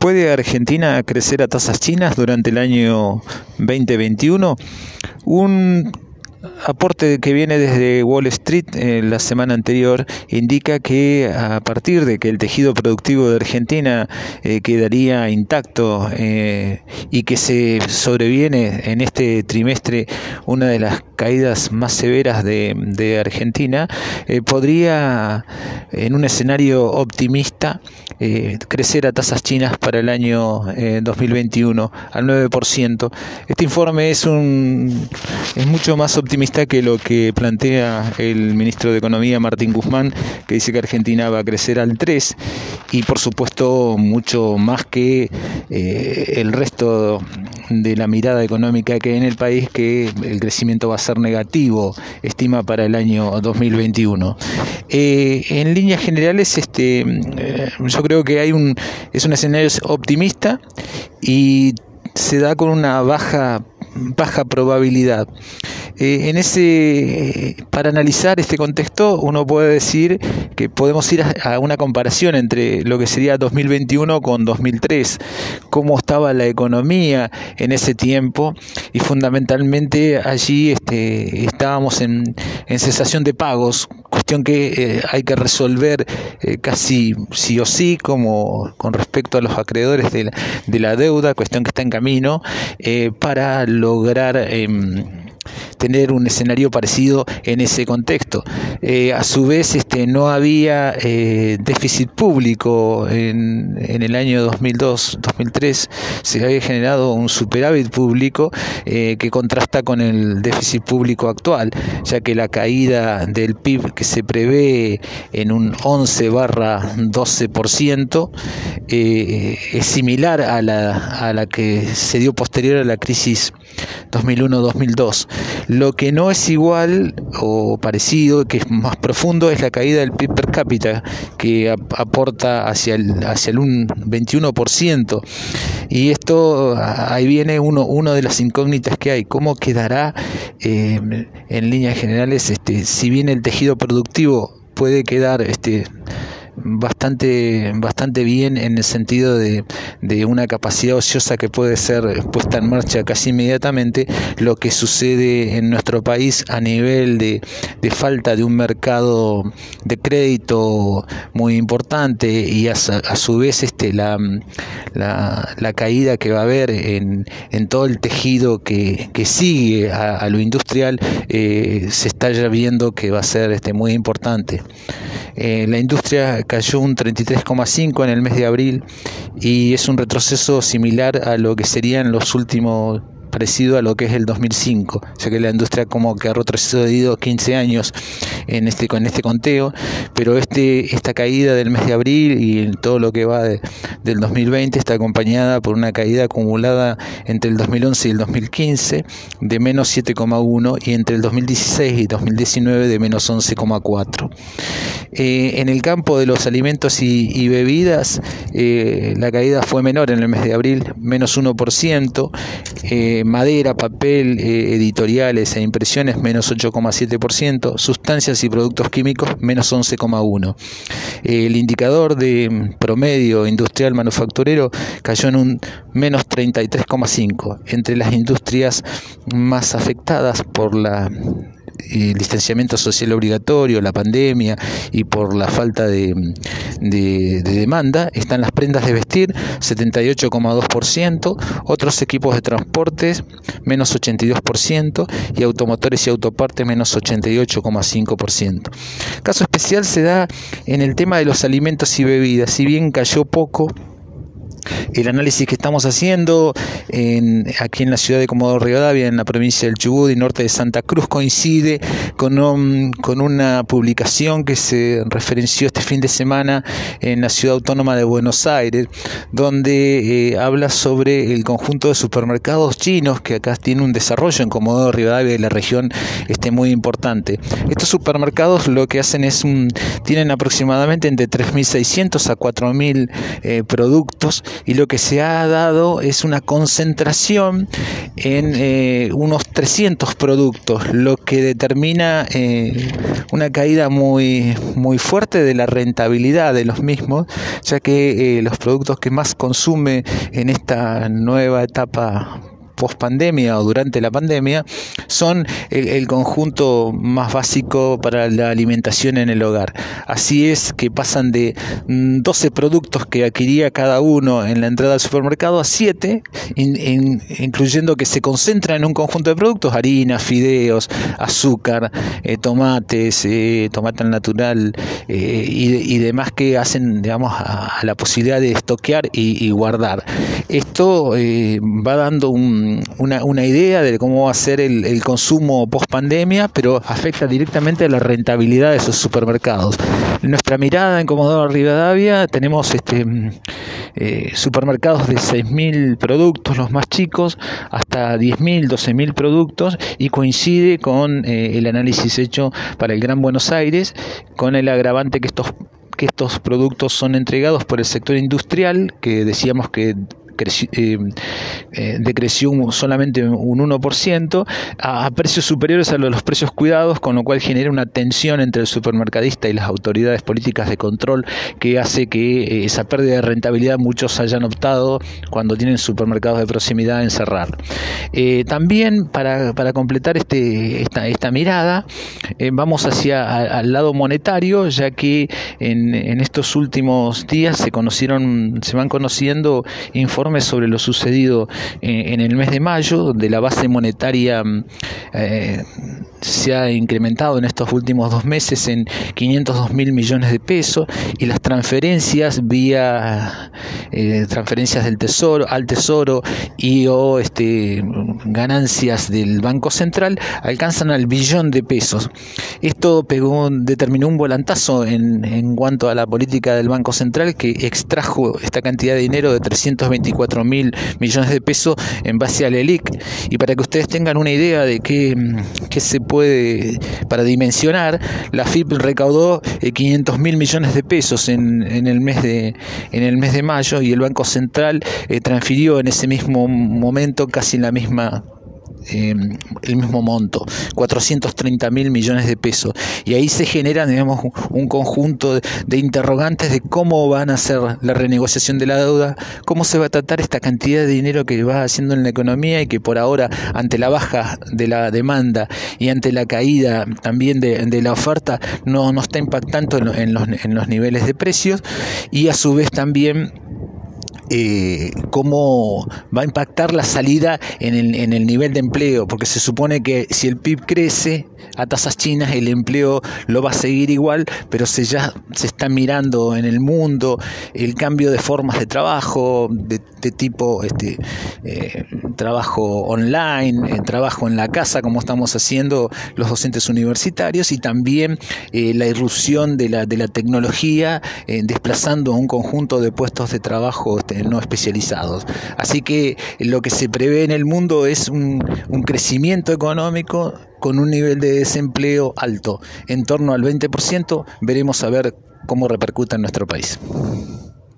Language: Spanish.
¿Puede Argentina crecer a tasas chinas durante el año 2021? Un aporte que viene desde Wall Street eh, la semana anterior indica que a partir de que el tejido productivo de Argentina eh, quedaría intacto eh, y que se sobreviene en este trimestre una de las caídas más severas de, Argentina, podría en un escenario optimista crecer a tasas chinas para el año 2021 al 9%. Este informe es, un, es mucho más optimista optimista que lo que plantea el ministro de Economía Martín Guzmán, que dice que Argentina va a crecer al 3 y por supuesto mucho más que eh, el resto de la mirada económica que hay en el país, que el crecimiento va a ser negativo, estima para el año 2021. Eh, en líneas generales, este, eh, yo creo que hay un, es un escenario optimista y se da con una baja baja probabilidad. Eh, en ese, para analizar este contexto, uno puede decir que podemos ir a, una comparación entre lo que sería 2021 con 2003, cómo estaba la economía en ese tiempo y fundamentalmente allí este, estábamos en, en cesación de pagos, cuestión que eh, hay que resolver eh, casi sí o sí, como con respecto a los acreedores de la, de la deuda, cuestión que está en camino, para lograr em, tener un escenario parecido en ese contexto. Eh, a su vez, este, no había eh, déficit público en, en el año 2002-2003, se había generado un superávit público eh, que contrasta con el déficit público actual, ya que la caída del PIB que se prevé en un 11 barra 12% es similar a la, a la que se dio posterior a la crisis 2001-2002. Lo que no es igual o parecido, que es más profundo, es la caída del PIB per cápita, que aporta hacia el, hacia el 21%. Y esto, ahí viene uno, uno de las incógnitas que hay. ¿Cómo quedará eh, en líneas generales, este, si bien el tejido productivo puede quedar este, bastante, bastante bien en el sentido de, de, una capacidad ociosa que puede ser puesta en marcha casi inmediatamente, lo que sucede en nuestro país a nivel de, de falta de un mercado de crédito muy importante y a, su vez este, la, la, caída que va a haber en, en todo el tejido que, que sigue a, lo industrial, eh, se está ya viendo que va a ser este, muy importante. Eh, la industria cayó un 33,5 en el mes de abril y es un retroceso similar a lo que serían los últimos parecido a lo que es el 2005, ya que la industria como que ha retrocedido 15 años en este, con este conteo, pero este, esta caída del mes de abril y todo lo que va del 2020 está acompañada por una caída acumulada entre el 2011 y el 2015 de menos 7,1 y entre el 2016 y 2019 de menos 11,4. Eh, en el campo de los alimentos y, bebidas, eh, la caída fue menor en el mes de abril, menos 1%. Eh, madera, papel, eh, editoriales e impresiones menos 8,7%, sustancias y productos químicos menos 11,1%. el indicador de promedio industrial manufacturero cayó en un menos 33,5%, entre las industrias más afectadas por la el distanciamiento social obligatorio, la pandemia y por la falta de, de, demanda, están las prendas de vestir, 78,2%, otros equipos de transportes, menos 82%, y automotores y autopartes, menos 88,5%. Caso especial se da en el tema de los alimentos y bebidas, si bien cayó poco, el análisis que estamos haciendo en, aquí en la ciudad de Comodoro Rivadavia, en la provincia del Chubut y norte de Santa Cruz, coincide con, con una publicación que se referenció este fin de semana en la ciudad autónoma de Buenos Aires, donde eh, habla sobre el conjunto de supermercados chinos que acá tiene un desarrollo en Comodoro Rivadavia y la región este, muy importante. Estos supermercados lo que hacen es un, tienen aproximadamente entre 3.600 a 4.000 eh, productos y lo que se ha dado es una concentración en eh, unos 300 productos, lo que determina eh, una caída muy, muy fuerte de la rentabilidad de los mismos, ya que eh, los productos que más consume en esta nueva etapa post pandemia o durante la pandemia son el, conjunto más básico para la alimentación en el hogar. Así es que pasan de 12 mm, productos que adquiría cada uno en la entrada al supermercado a 7, incluyendo que se concentra en un conjunto de productos, harina, fideos, azúcar, eh, tomates, eh, tomate natural eh, y, demás que hacen digamos, a, la posibilidad de estoquear y guardar. Esto va dando un, una, idea de cómo va a ser el, consumo post pandemia, pero afecta directamente a la rentabilidad de esos supermercados. Nuestra mirada en Comodoro Rivadavia tenemos este, eh, supermercados de 6.000 productos, los más chicos, hasta 10.000, 12.000 productos, y coincide con eh, el análisis hecho para el Gran Buenos Aires, con el agravante que estos que estos productos son entregados por el sector industrial, que decíamos que eh, eh, decreció solamente un 1%, a, precios superiores a los precios cuidados, con lo cual genera una tensión entre el supermercadista y las autoridades políticas de control que hace que eh, esa pérdida de rentabilidad muchos hayan optado cuando tienen supermercados de proximidad en cerrar. también para, completar este, esta, mirada, vamos hacia al lado monetario, ya que en, en estos últimos días se conocieron, se van conociendo informes sobre lo sucedido eh, en el mes de mayo, donde la base monetaria mm, eh, se ha incrementado en estos últimos dos meses en 502 mil millones de pesos y las transferencias vía eh, transferencias del tesoro al tesoro y o este ganancias del banco central alcanzan al billón de pesos. Esto pegó determinó un volantazo en, en cuanto a la política del banco central que extrajo esta cantidad de dinero de 324 mil millones de pesos en base al ELIC y para que ustedes tengan una idea de qué, qué se puede, para dimensionar, la FIP recaudó 500 eh, mil millones de pesos en, en, el mes de, en el mes de mayo y el Banco Central eh, transfirió en ese mismo momento casi la misma eh, el mismo monto, 430 mil millones de pesos. Y ahí se genera digamos, un conjunto de, interrogantes de cómo van a ser la renegociación de la deuda, cómo se va a tratar esta cantidad de dinero que va haciendo en la economía y que por ahora, ante la baja de la demanda y ante la caída también de, la oferta, no, no está impactando en los niveles de precios y a su vez también eh, cómo va a impactar la salida en el, en el nivel de empleo, porque se supone que si el PIB crece a tasas chinas, el empleo lo va a seguir igual, pero se ya se está mirando en el mundo el cambio de formas de trabajo, de, tipo este, eh, trabajo online, eh, trabajo en la casa, como estamos haciendo los docentes universitarios, y también eh, la irrupción de la, de la tecnología desplazando a un conjunto de puestos de trabajo este, no especializados. Así que lo que se prevé en el mundo es un, un crecimiento económico con un nivel de desempleo alto, en torno al 20%, veremos a ver cómo repercute en nuestro país.